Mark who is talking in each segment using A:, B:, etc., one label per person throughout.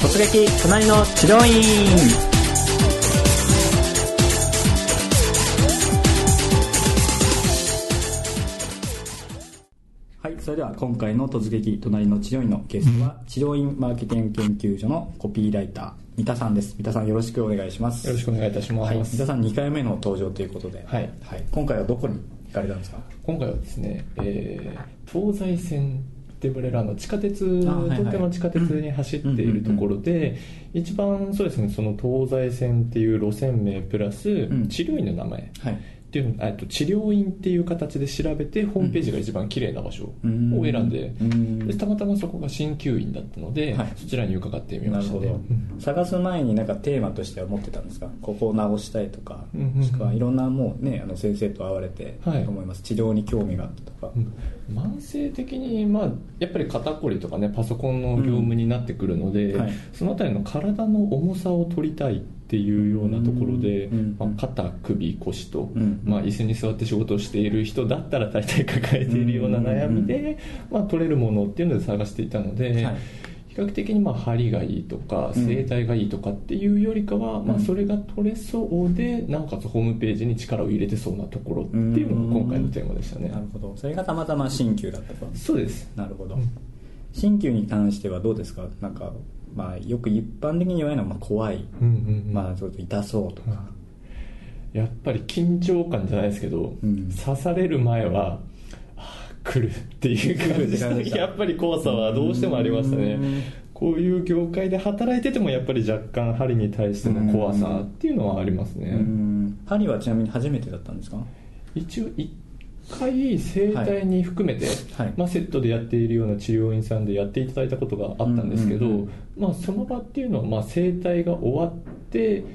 A: 突撃隣の治療院はいそれでは今回の突撃隣の治療院のゲストは治療院マーケティング研究所のコピーライター三田さんです。三田さんよろしくお願いします。
B: よろしくお願いいたします、
A: はい、三田さん2回目の登場ということで、
B: はい。
A: はい、今回はどこに行かれたんですか？
B: 今回はですね、えー東西線って呼ばれるあの地下鉄、東京の地下鉄に走っているところで、一番そうですねその東西線っていう路線名プラス、
A: ん。
B: 治療院の名前。
A: はい。
B: っていうえっと治療院っていう形で調べてホームページが一番綺麗な場所を
A: うん。
B: 選んで,、
A: うん。
B: でたまたまそこが鍼灸院だったので、
A: はい。
B: そちらに伺ってみましたね。
A: なるほど。
B: うん。
A: 探す前になんかテーマとしては持ってたんですか？ここを直したいとか
B: うんうん
A: しくはいろんなもうねあの先生と会われて
B: はい。
A: と思います、治療に興味があったとか、
B: うん慢性的に、まあ、やっぱり肩こりとかねパソコンの業務になってくるので、
A: うんはい。
B: そのあたりの体の重さを取りたいっていうようなところで、
A: うん
B: まあ、肩首腰と、
A: うん
B: まあ、椅子に座って仕事をしている人だったら大体抱えているような悩みで、まあ、取れるものっていうので探していたので、
A: はい。
B: 比較的にまあ張りがいいとか
A: うん。
B: 整体がいいとかっていうよりかは、まあ、
A: うん。
B: それが取れそうでなおかつホームページに力を入れてそうなところっていうのが今回のテーマでしたね。
A: なるほど。それがたまたま鍼灸だったと。
B: そうです。
A: なるほど。
B: うん
A: 鍼灸に関してはどうですか？なんか、まあ、よく一般的に言われるのはまあ怖い、
B: うんうんうん。
A: まあ、ちょっと痛そうとか、
B: やっぱり緊張感じゃないですけど、
A: うん。
B: 刺される前は来るっていう感じやっぱり怖さはどうしてもありましたね。
A: うん
B: こういう業界で働いててもやっぱり若干針に対しての怖さっていうのはありますね、
A: うん。パリはちなみに初めてだったんですか？
B: 一応1回整体に含めて、
A: はい。
B: まあ、セットでやっているような治療院さんでやっていただいたことがあったんですけど、まあ、その場っていうのはまあ整体が終わって、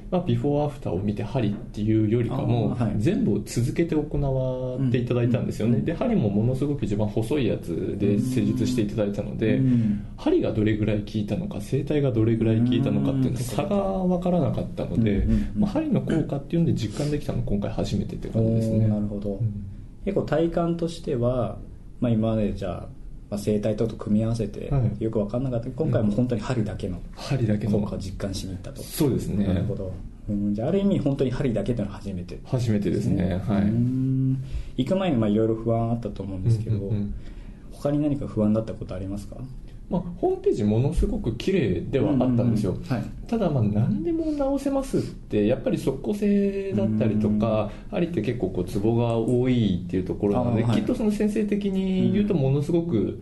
B: まあ、ビフォーアフターを見て針っていうよりかも、全部を続けて行わっていただいたんですよね、で針もものすごく一番細いやつで施術していただいたので、
A: うん。
B: 針がどれぐらい効いたのか整体がどれぐらい効いたのかっていうの差が分からなかったので、まあ、針の効果っていうので実感できたのは今回初めてって感じですね。
A: なるほど、
B: うん。
A: 結構体感としては、まあ、今までじゃあ、まあ、整体とと組み合わせて
B: はい。
A: よく分かんなかった。けど今回はもう本当に針だけの
B: 針だけの。
A: 効果を実感しに行ったと、
B: そうですね。
A: なるほど、うん、じゃあある意味本当に針だけというのは初めて。
B: 初めてですね。は
A: う
B: い
A: ん。行く前にまあいろいろ不安あったと思うんですけど、
B: うんうんうん。
A: 他に何か不安だったことありますか？
B: まあ、ホームページものすごく綺麗ではあったんですよ、ただまあ何でも直せますってやっぱり即効性だったりとか針って結構こうツボが多いっていうところなので、きっとその先生的に言うとものすごく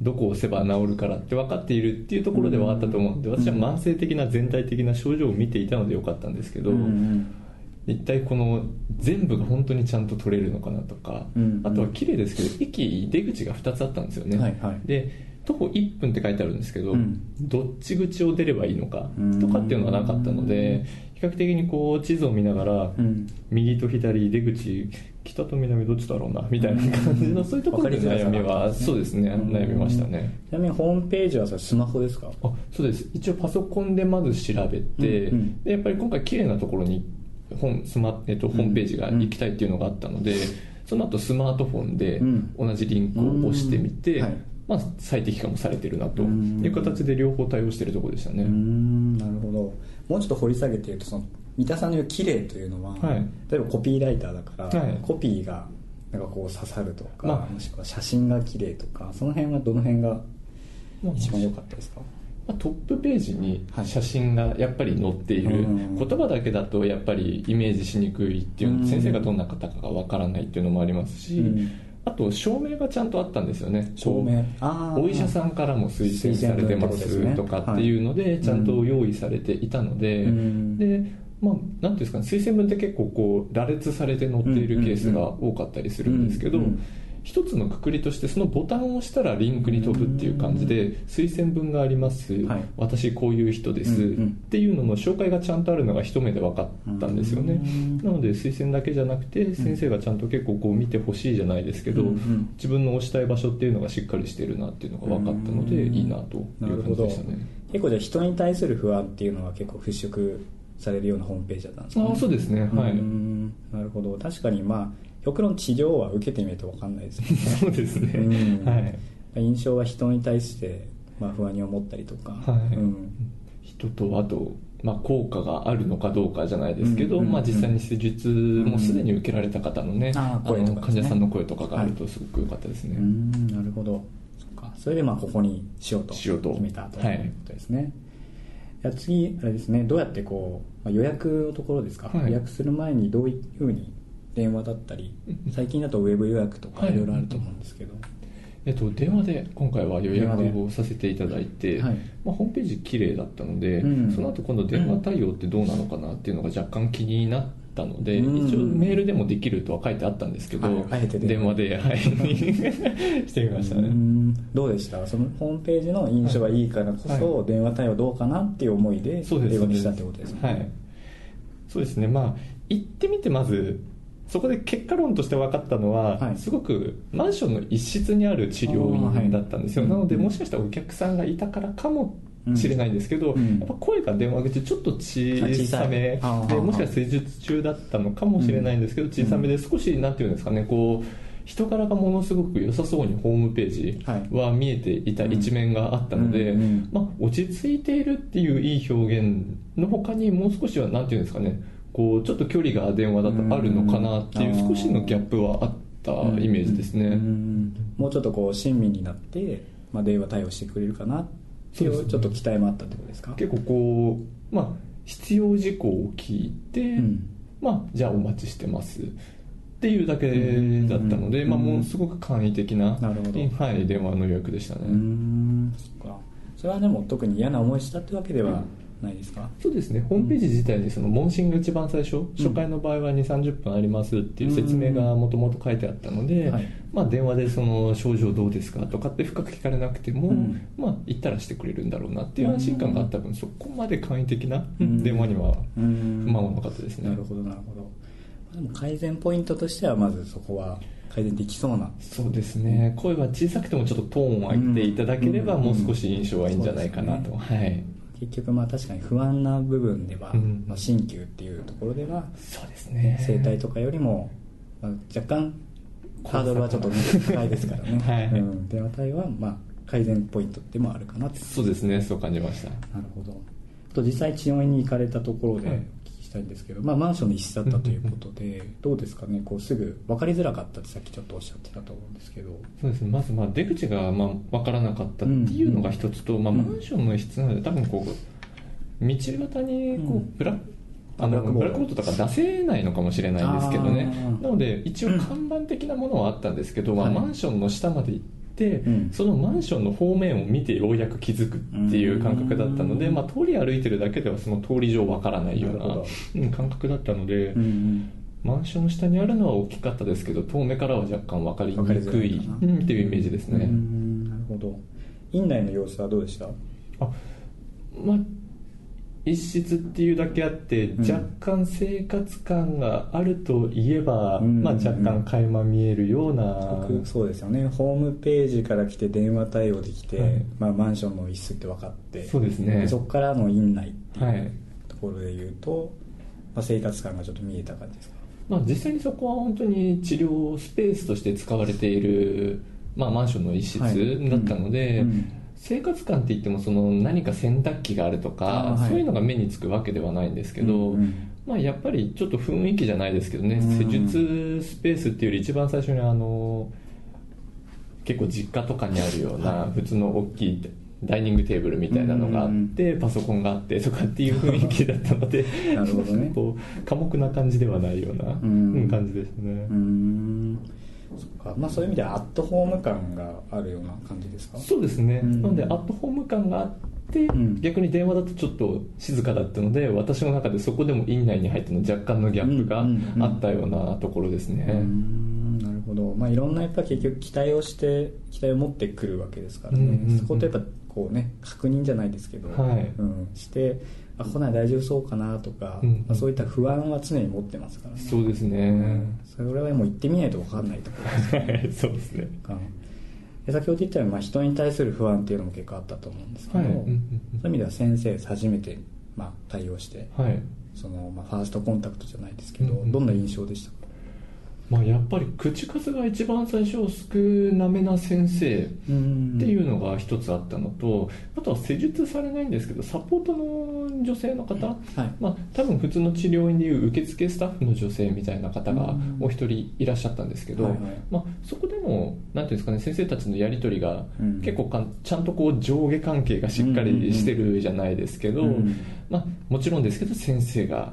B: どこを押せば治るからって分かっているっていうところではあったと思うので私は慢性的な全体的な症状を見ていたのでよかったんですけど、一体この全部が本当にちゃんと取れるのかなとか、
A: うん
B: あとは綺麗ですけど駅出口が2つあったんですよね、で徒歩1分って書いてあるんですけど、
A: うん。
B: どっち口を出ればいいのか
A: うん。
B: とかっていうのはなかったので比較的にこう地図を見ながら、
A: うん。
B: 右と左出口北と南どっちだろうなみたいな感じの、
A: うん。
B: そういうところで悩みは、そうですね、悩みましたね。
A: ちなみにホームページはそれスマホですか？
B: あそうです。一応パソコンでまず調べて、でやっぱり今回綺麗なところに本スマ、えっと、ホームページが行きたいっていうのがあったので、その後スマートフォンで
A: うん
B: 同じリンクを押してみて、
A: うん。はい
B: まあ、最適化もされてるなと
A: うん。
B: いう形で両方対応してるところでしたね、
A: なるほど。もうちょっと掘り下げて言うとその三田さんの言う綺麗というのは、
B: はい。
A: 例えばコピーライターだから、
B: はい。
A: コピーがなんかこう刺さるとか、
B: まあ
A: もしくは写真が綺麗とかその辺はどの辺が
B: まあ
A: 一番良かったですか、
B: まあトップページに
A: はい。
B: 写真がやっぱり載っている、
A: うん。
B: 言葉だけだとやっぱりイメージしにくいっていう先生がどんな方かがわからないっていうのもありますし、
A: うん
B: あと証明がちゃんとあったんですよね。
A: 照明。あー。
B: お医者さんからも推薦されてま
A: す
B: とかっていうのでちゃんと用意されていたので、
A: うん。
B: でまあ、なんていうんですかね推薦文って結構こう羅列されて載っているケースが多かったりするんですけど、一つのくくりとしてそのボタンを押したらリンクに飛ぶっていう感じで推薦文があります、
A: はい。
B: 私こういう人です、
A: うんうん。
B: っていうのの紹介がちゃんとあるのが一目で分かったんですよね、
A: うん
B: なので推薦だけじゃなくて先生がちゃんと結構こう見てほしいじゃないですけど、
A: うんうん
B: 自分の押したい場所っていうのがしっかりしてるなっていうのが分かったので
A: うん。
B: いいなという感じでしたね。
A: 結構じゃあ人に対する不安っていうのは結構払拭されるようなホームページだったんですか、ね、
B: あそうですね。はい。
A: ん。なるほど。確かにまあ極論治療は受けてみると分かんないですよね。
B: そうですね。
A: うん。
B: はい。
A: 印象は人に対して、まあ、不安に思ったりとか、
B: はい。
A: うん、
B: 人とあと、まあ、効果があるのかどうかじゃないですけど、
A: うん。うんうん
B: まあ、実際に施術もすでに受けられた方のね,、
A: あー声とかですね。
B: の患者さんの声とかがあるとすごく良かったですね、
A: うん。なるほど。そっか。それでまあここにしようと
B: しようと。
A: 決めたと。
B: はい。
A: いうことですね、いや次あれですね。どうやってこう、まあ、予約のところですか、
B: はい。
A: 予約する前にどういうふうに電話だったり
B: うん
A: 最近だとウェブ予約とか
B: はい。
A: いろいろあると思うんですけど、
B: えっと、電話で今回は予約をさせていただいて、
A: はい。
B: まあ、ホームページ綺麗だったので、
A: うん。
B: その後今度電話対応ってどうなのかなっていうのが若干気になったので、
A: うん。
B: 一応メールでもできるとは書いてあったんですけど、
A: はい。あえて電話
B: で、はい、してみました
A: う
B: ね。
A: ん。どうでした？そのホームページの印象がいいからこそ、
B: は
A: 電話対応どうかなっていう思いで電話にしたってことですね
B: はい、そうですね。まあ行ってみてまずそこで結果論として分かったのは、
A: はい。
B: すごくマンションの一室にある治療院だったんですよ、
A: はい
B: なのでもしかしたらお客さんがいたからかもしれないんですけど、
A: うん。
B: やっぱ声が電話口ちょっと小さめでもしかしたら施術中だったのかもしれないんですけど、小さめで少しなんていうんですかねこう人柄がものすごく良さそうにホームページは見えていた一面があったので、まあ、落ち着いているっていういい表現の他にもう少しはなんていうんですかねこうちょっと距離が電話だとあるのかなっていう
A: うん。
B: 少しのギャップはあったイメージですね、
A: うん。もうちょっとこう親身になって、まあ、電話対応してくれるかなってい
B: そう
A: ちょっと期待もあったってことですか？
B: 結構こう、まあ、必要事項を聞いて、
A: ん。
B: まあ、じゃあお待ちしてますっていうだけだったので、
A: うん。
B: まあ、もうすごく簡易的な
A: なるほど。
B: はい、電話の予約でしたね、
A: うーん。そっか。それはでも特に嫌な思いしたってわけではないですか、
B: そうですね。ホームページ自体にその問診が一番最初、初回の場合は2 3 0分ありますっていう説明がもともと書いてあったので、
A: はい。
B: まあ、電話でその症状どうですかとかって深く聞かれなくても、
A: うん。
B: まあ、言ったらしてくれるんだろうなっていう安心感があった分そこまで簡易的な
A: うん
B: 電話には不満はなかったですね。
A: なるほどなるほど。でも改善ポイントとしてはまずそこは改善できそうな。
B: そうですね。声は小さくてもちょっとトーンを上げていただければ
A: うん。
B: もう少し印象はいいんじゃないかなと、
A: うん
B: はい
A: 結局まあ確かに不安な部分では、
B: うん。
A: まあ、鍼灸っていうところでは
B: そうですね。
A: 整体とかよりも、まあ、若干ハードルはちょっと高いですからね、
B: はい。
A: うん、電話対応はまあ改善ポイントでもあるかなって。
B: そうですね。そう感じました。
A: なるほど。あと実際治療院に行かれたところでお
B: はい。
A: 聞きしたいんですけど、まあ、マンションの一室だったということでどうですかね？こうすぐ分かりづらかったってさっきちょっとおっしゃってたと思うんですけど。
B: そうですね。まずまあ出口がまあ分からなかったっていうのが一つと、まあ、
A: うん。
B: マンションの一室なので多分こう道端にこ
A: うん。
B: うブラ
A: ックボード。
B: ブラックボードとか出せないのかもしれないですけどね。なので一応看板的なものはあったんですけど、まあ、
A: はい。
B: マンションの下まで行って、
A: うん。
B: そのマンションの方面を見てようやく気づくっていう感覚だったので、
A: うん。
B: まあ、通り歩いてるだけではその通り上わからないような感覚だったので、マンションの下にあるのは大きかったですけど遠目からは若干分かりにくいっていうイメージですね、
A: うんなるほど。院内の様子はどうでした？
B: あまあ一室っていうだけあって、
A: ん。
B: 若干生活感があるといえば、
A: うん。
B: まあ、若干垣間見えるような、
A: 僕そうですよね。ホームページから来て電話対応できて、
B: はい。
A: まあ、マンションの一室って分かって
B: そうですね。
A: そこからの院内って
B: はい。いう
A: ところで言うと、まあ、生活感がちょっと見えた感じですか？
B: まあ、実際にそこは本当に治療スペースとして使われている、まあ、マンションの一室
A: はい。
B: だったので、
A: うん
B: 生活感って言ってもその何か洗濯機があると
A: あ
B: か、
A: ーはい。
B: そういうのが目につくわけではないんですけど、
A: うんうん
B: まあ、やっぱりちょっと雰囲気じゃないですけどね、
A: うん
B: 施術スペースっていうより一番最初にあの結構実家とかにあるような普通の大きいダイニングテーブルみたいなのがあって、パソコンがあってとかっていう雰囲気だったので
A: なるほどね。
B: こう寡黙な感じではないような、
A: ん
B: うん。感じですね、
A: まあそういう意味ではアットホーム感があるような感じですか？
B: そうですね、
A: うん。
B: なのでアットホーム感があって、
A: ん。
B: 逆に電話だとちょっと静かだったので私の中でそこでも院内に入っての若干のギャップがあったようなところですね、
A: うーん。なるほど、まあ、いろんなやっぱ結局期待をして期待を持ってくるわけですからね、そことやっぱこうね確認じゃないですけど、
B: はい。
A: うん、してあ来ない大丈夫そうかなとか、
B: うんうん。
A: まあ、そういった不安は常に持ってますからね。
B: そうですね、
A: それはもう行ってみないと分かんないところです
B: そうですね。
A: かで先ほど言ったように、まあ、人に対する不安っていうのも結構あったと思うんですけど、
B: はい。うんうんうん。
A: そういう意味では先生初めて、まあ、対応して
B: はい。
A: その、まあ、ファーストコンタクトじゃないですけど、
B: うんうん。
A: どんな印象でしたか？
B: まあ、やっぱり口数が一番最初少なめな先生っていうのが一つあったのとあとは施術されないんですけどサポートの女性の方、はい。まあ、多分普通の治療院でいう受付スタッフの女性みたいな方がお一人いらっしゃったんですけど、はいはい、まあ、そこでもなんていうんですかね先生たちのやり取りが結構かんちゃんとこう上下関係がしっかりしてるじゃないですけど、まあ、もちろんですけど先生が、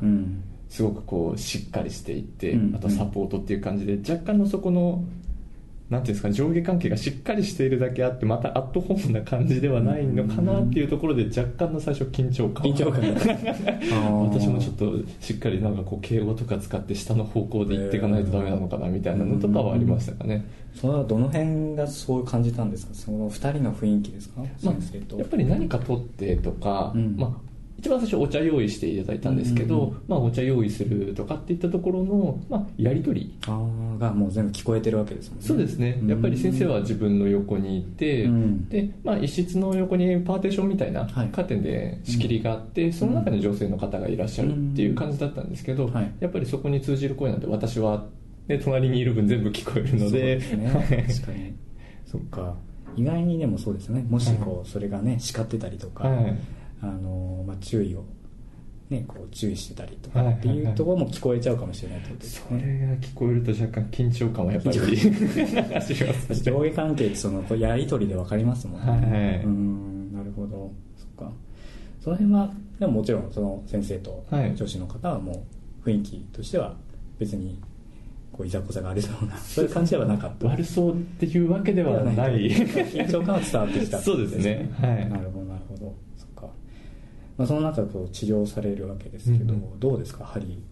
B: すごくこうしっかりしていて、あとサポートっていう感じで若干のそこのなんていうんですか上下関係がしっかりしているだけあってまたアットホームな感じではないのかなっていうところで若干の最初緊張感。
A: 緊張感
B: 私もちょっとしっかりなんかこう敬語とか使って下の方向で行っていかないとダメなのかなみたいなのとかはありましたかね、
A: それはどの辺がそう感じたんですか？その2人の雰囲気ですか、
B: まあ、やっぱり何か取ってとか、うん、まあ一番最初お茶用意していただいたんですけど、うんうん、まあ、お茶用意するとかっていったところの、まあ、やり取り。
A: がもう全部聞こえてるわけですもんね。
B: そうですね。やっぱり先生は自分の横にいて、うん、で、まあ、一室の横にパーテーションみたいなカーテンで仕切りがあって、はい、その中に女性の方がいらっしゃるっていう感じだったんですけど、うん、やっぱりそこに通じる声なんで私は、ね、隣にいる分全部聞こえるので。そうですね。
A: 確かに。そっか。意外にでもそうですね。もしこうそれがね叱ってたりとか、はいあのまあ、注意をね、こう注意してたりとかっていうところも聞こえちゃうかもしれないってことです
B: ね、それが聞こえると若干緊張感はやっぱり
A: 上下関係ってそのやり取りで分かりますもんね、はい、うんなるほど。そっか。その辺はでももちろんその先生と女子の方はもう雰囲気としては別にこういざこざがありそうなそういう感じではなかった。
B: 悪そうっていうわけではない。
A: 緊張感は伝わってきた、
B: そうですね。はい。
A: なるほどまあ、その中こう治療されるわけですけど、うん、どうですか？針、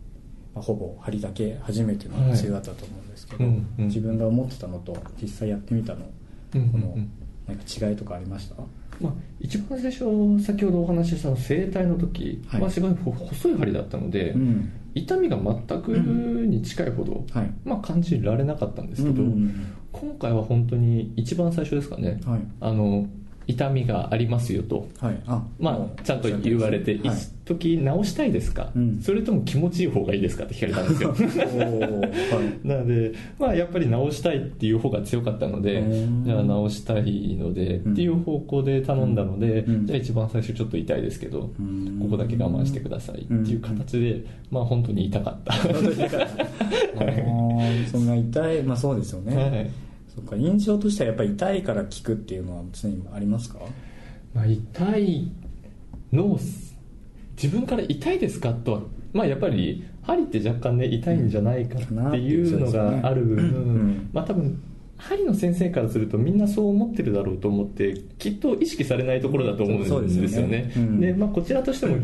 A: まあ、ほぼ針だけ初めての治療だったと思うんですけど、はい。うんうん、自分が思ってたのと実際やってみたの、うんうん、このなんか違いとかありました？
B: まあ、一番最初先ほどお話しした整体の時はすごい細い針だったので、うん、痛みが全くに近いほど、はい、まあ、感じられなかったんですけど、うんうんうん、今回は本当に一番最初ですかね、はい、あの痛みがありますよと、はい、あまあ、ちゃんと言われて、はい、一時直したいですか、うん、それとも気持ちいい方がいいですかって聞かれたんですよ。はい、なので、まあ、やっぱり直したいっていう方が強かったのでじゃあ直したいので、っていう方向で頼んだので、うん、じゃあ一番最初ちょっと痛いですけど、ここだけ我慢してくださいっていう形で、まあ本当に痛かった。
A: そんな痛いまあそうですよね、はいそっか印象としてはやっぱり痛いから効くっていうのは常にありますか、
B: まあ、痛いの自分から痛いですかとはまあやっぱり針って若干ね痛いんじゃないかっていうのがある部分、まあ多分針の先生からするとみんなそう思ってるだろうと思ってきっと意識されないところだと思うんですよね。で、まあ、こちらとしても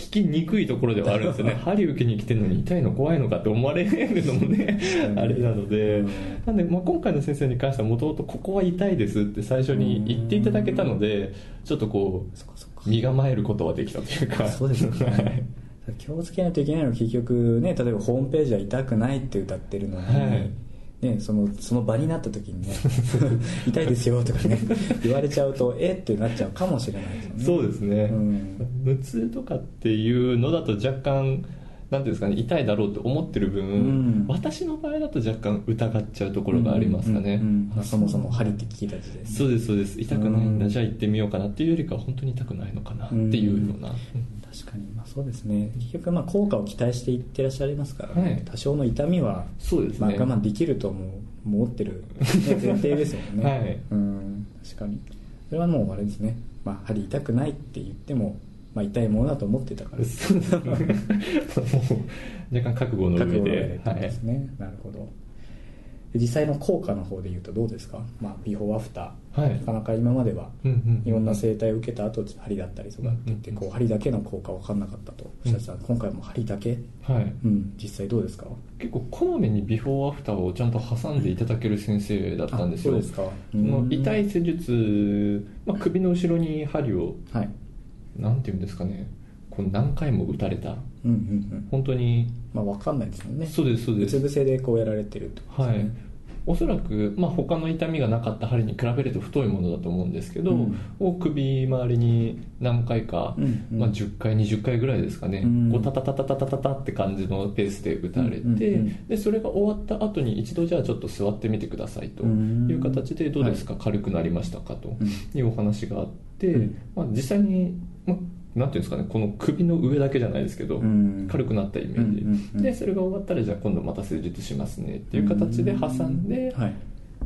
B: 聞きにくいところではあるんですよね。針受けに来てるのに痛いの怖いのかって思われるのもねあれなので、なんで、まあ、今回の先生に関してはもともとここは痛いですって最初に言っていただけたのでちょっとこう身構えることはできたというか。
A: そうですね。気をつけないといけないのは結局ね例えばホームページは痛くないって歌ってるのに、はいね、そのその場になった時にね 痛いですよとかね言われちゃうとえ？ってなっちゃうかもしれないですよね。
B: そうですね、うん、無痛とかっていうのだと若干なんていうんですかね痛いだろうと思ってる分、うん、私の場合だと若干疑っちゃうところがありますかね、うん。うん。
A: うん、そもそも針って聞いた時点で。
B: そうですそうです。痛くないんだ、じゃあ行ってみようかなっていうよりかは本当に痛くないのかなっていうような、
A: 確かに、まあ、そうですね。結局まあ効果を期待していってらっしゃいますからね、はい、多少の痛みはそうです、ね、まあ、我慢できると思う思ってる、前提ですよね、はい、うん。確かに。それはもうあれですね、まあ、針痛くないって言ってもまあ、痛いものだと思ってたから。
B: 若干覚悟の上で。
A: 覚ですね、はい、なるほど実際の効果の方でいうとどうですか、まあ、ビフォーアフター、はい、なかなか今まではいろんな整体を受けた後針だったりとかって言ってこう針だけの効果分かんなかったと。おっしゃってた、うん、今回も針だけ、はい。うん、実際どうですか？
B: 結構こまめにビフォーアフターをちゃんと挟んでいただける先生だったんですよ。そうですか、うん、痛い施術、まあ、首の後ろに針を、はい。なんていうんですかねこう何回も打たれた、うんうんうん、本当に。
A: まあ分かんないですもんね。
B: そうですそうです。
A: うつ伏せでこうやられてるって
B: ことですね、はい。おそらく、まあ、他の痛みがなかった針に比べると太いものだと思うんですけど、うん、を首周りに何回か、うんうん、まあ、10回20回ぐらいですかね、うん、こうタタタタタタタタって感じのペースで打たれて、うんうんうん、でそれが終わった後に一度じゃあちょっと座ってみてくださいという形でどうですか、軽くなりましたか？というお話があって、まあ、実際に、まあなんていうんですかねこの首の上だけじゃないですけど、うん、軽くなったイメージ、うんうんうん、でそれが終わったらじゃあ今度また施術しますねっていう形で挟んで、はい、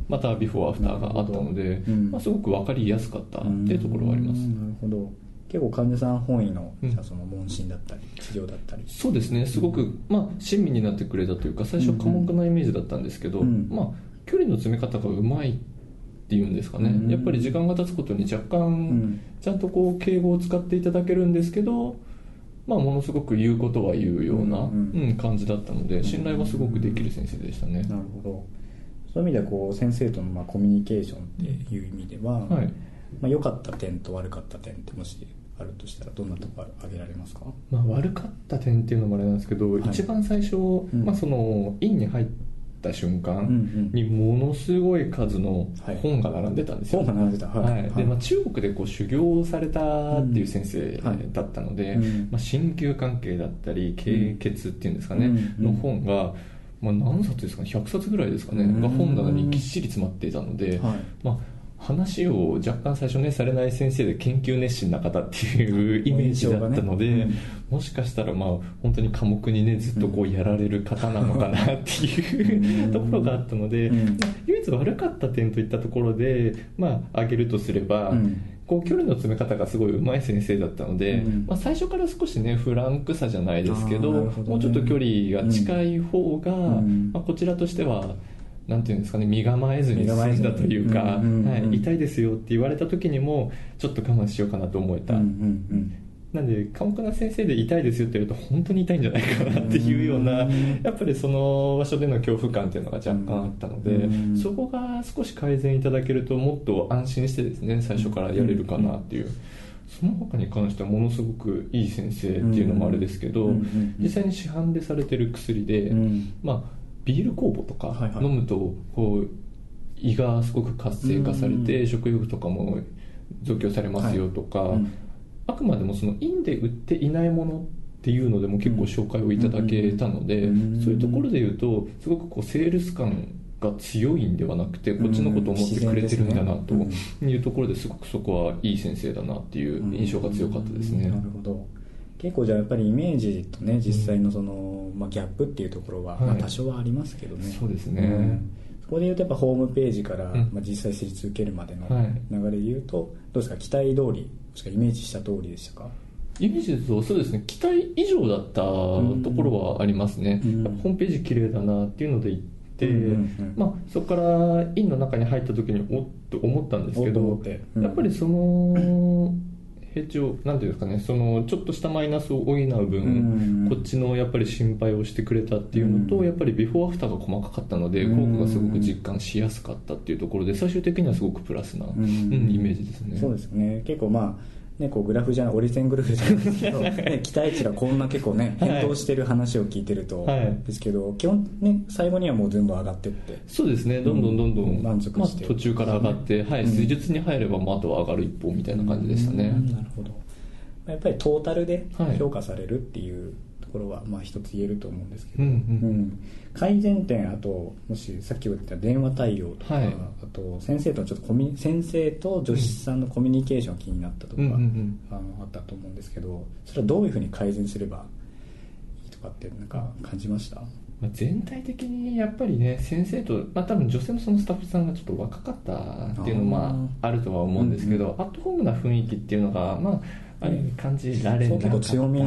B: またビフォーアフターがあったので、まあ、すごく分かりやすかったっていうところはあります、
A: なるほど。結構患者さん本位の,、じゃその問診だったり治療だったり。
B: そうですね。すごく、まあ、親身になってくれたというか最初寡黙なイメージだったんですけど、まあ、距離の詰め方がうまいっていうんですかね、やっぱり時間が経つことに若干、ちゃんとこう敬語を使っていただけるんですけど、まあ、ものすごく言うことは言うような、うん感じだったので信頼はすごくできる先生でしたね。
A: なるほど。そういう意味ではこう先生とのまあコミュニケーションっていう意味では、はい。まあ、良かった点と悪かった点ってもしあるとしたらどんなところ挙げられますか、
B: まあ、悪かった点っていうのもあれなんですけど、はい、一番最初、まあ、その院に入ってった瞬間にものすごい数の本が並んでたんですよ、
A: 本が並んでた、はい。
B: はい。でまあ、中国でこう修行されたっていう先生だったので、まあ、鍼灸関係だったり経血っていうんですかね、の本が、まあ、何冊ですかね100冊ぐらいですかね、が本棚にぎっしり詰まっていたので、まあ話を若干最初ねされない先生で研究熱心な方っていうイメージだったので、ねうん、もしかしたらまあ本当に科目にねずっとこうやられる方なのかなっていう ところがあったので、うん、唯一悪かった点といったところでまあ挙げるとすれば、うん。こう距離の詰め方がすごい上手い先生だったので、うん、まあ、最初から少しねフランクさじゃないですけど、ね、もうちょっと距離が近い方が、うん、まあ、こちらとしてはなんていうんですかね身構えずに進んだというか、はい、痛いですよって言われた時にもちょっと我慢しようかなと思えた、うんうんうん。なんで寡黙な先生で痛いですよって言うと本当に痛いんじゃないかなっていうようなやっぱりその場所での恐怖感っていうのが若干あったのでそこが少し改善いただけるともっと安心してですね最初からやれるかなっていう。その他に関してはものすごくいい先生っていうのもあれですけど、実際に市販でされてる薬で、まあビール酵母とか飲むとこう胃がすごく活性化されて食欲とかも増強されますよとか、あくまでもその院で売っていないものっていうのでも結構紹介をいただけたので、そういうところで言うとすごくこうセールス感が強いんではなくてこっちのことを思ってくれてるんだなというところですごくそこはいい先生だなっていう印象が強かったですね。
A: なるほど結構じゃあやっぱりイメージとね実際のその、まあ、ギャップっていうところは、まあ、多少はありますけどね、
B: そうですね、うん、
A: そこでいうとやっぱホームページから、まあ、実際施術受けるまでの流れでいうと、どうですか？期待通りもしくはイメージした通りでしたか？
B: イメージとそうですね。期待以上だったところはありますね、うん、ホームページ綺麗だなっていうので行って、うんうんうん、まあ、そこから院の中に入った時におっと思ったんですけど、うん、やっぱりその平地をなんていうんですかねそのちょっとしたマイナスを補う分、こっちのやっぱり心配をしてくれたっていうのと、やっぱりビフォーアフターが細かかったので、効果がすごく実感しやすかったっていうところで最終的にはすごくプラスな、うん、イメージですね。
A: そうですね。結構まあね、こうグラフじゃない折り線グラフじゃないですけど、ね、期待値がこんな結構ね変動してる話を聞いてると、はい、ですけど基本ね最後にはもう全部上がってって。
B: そうですね。どんどんどんどん、満足して、まあ、途中から上がって、はい、施術に入れば、まあ、あとは上がる一方みたいな感じでしたね、
A: なるほど。やっぱりトータルで評価されるっていうところは、まあ一つ言えると思うんですけど、うん、うん、改善点あともしさっき言った電話対応とか、はい、あと先生とちょっとコミ先生と助手さんのコミュニケーション気になったとか、うん、あのあったと思うんですけどそれはどういうふうに改善すればいいとかってなんか感じました？
B: 全体的にやっぱりね先生と、まあ、多分女性のそのスタッフさんがちょっと若かったっていうのもあるとは思うんですけど、うんうん、アットホームな雰囲気っていうのがまああれ感じられなかった。強み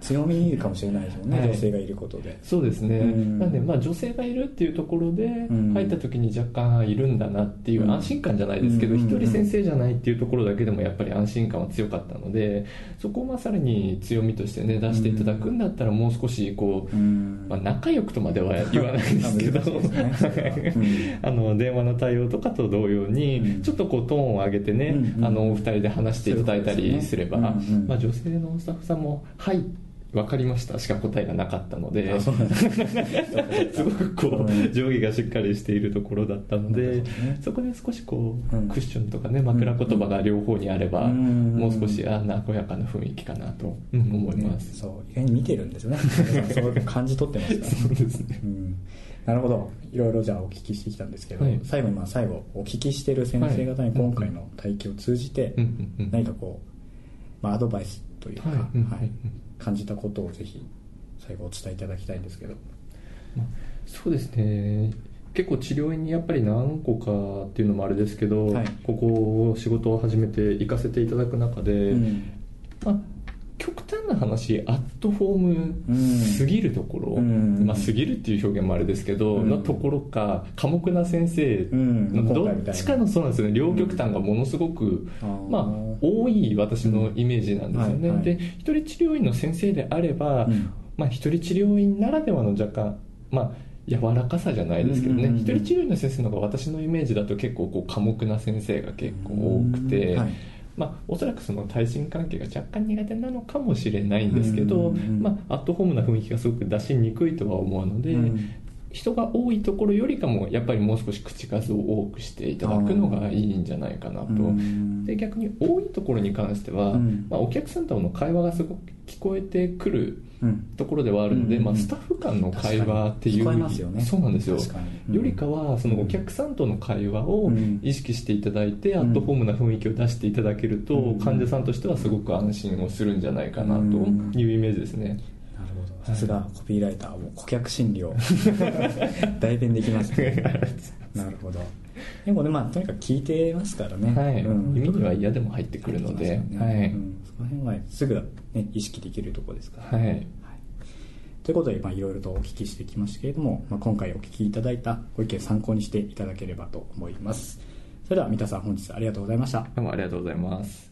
A: 強みかもしれないですよね、はい、女性がいることで。
B: そうですね、うん、なんでまあ女性がいるっていうところで入った時に若干いるんだなっていう安心感じゃないですけど一、人先生じゃないっていうところだけでもやっぱり安心感は強かったのでそこをまあさらに強みとしてね出していただくんだったらもう少しこう、まあ、仲良くとまでは言わないですけど。あの電話の対応とかと同様にちょっとこうトーンを上げてね、あのお二人で話していただいたりすれば、まあ、女性のスタッフさんも「はい」分かりました。しか答えがなかったので。すごくこう上下がしっかりしているところだったので、ね、そこで少しこう、クッションとかね枕言葉が両方にあれば、もう少しあ和やかな雰囲気かなと思います、
A: ね、そう。意外に見てるんですよね。そう感じ取ってますから。
B: そうですね、うん。
A: なるほど。いろいろじゃあお聞きしてきたんですけど、はい、最後にまあ最後お聞きしてる先生方に今回の体験を通じて何かこう、まあ、アドバイスというか、はい、感じたことをぜひ最後お伝えいただきたいんですけど、
B: まあ、そうですね。結構治療院にやっぱり何個かっていうのもあれですけど、はい、ここ仕事を始めて行かせていただく中で、うん、まあ、極端な話アットフォームすぎるところ、うん、まあ過ぎるっていう表現もあれですけど、うん、のところか寡黙な先生のどっちかのそうなんですよね。両極端がものすごく、まあ多い私のイメージなんですよね、はいはい、で一人治療院の先生であれば、まあ一人治療院ならではの若干まあ柔らかさじゃないですけどね、一人治療院の先生の方が私のイメージだと結構こう寡黙な先生が結構多くて、はいまあ、おそらくその対人関係が若干苦手なのかもしれないんですけど、まあ、アットホームな雰囲気がすごく出しにくいとは思うので、人が多いところよりかもやっぱりもう少し口数を多くしていただくのがいいんじゃないかなと。で逆に多いところに関しては、まあ、お客さんとの会話がすごく聞こえてくるところではあるので、まあ、スタッフ間の会話っていう、
A: ね、
B: そうなんですよ、よりかはそのお客さんとの会話を意識していただいて、アットホームな雰囲気を出していただけると、患者さんとしてはすごく安心をするんじゃないかなというイメージですね。
A: さすがコピーライターも顧客心理を 代弁できますね。なるほど。でもねまあとにかく聞いてますからね、
B: はい。うん、耳には嫌でも入ってくるので、ね、はい、うん、
A: その辺はすぐ、ね、意識できるところですから、
B: ね、はい、はい、
A: ということで、まあ、いろいろとお聞きしてきましたけれども、まあ、今回お聞きいただいたご意見参考にしていただければと思います。それでは三田さん本日ありがとうございました。
B: どうもありがとうございます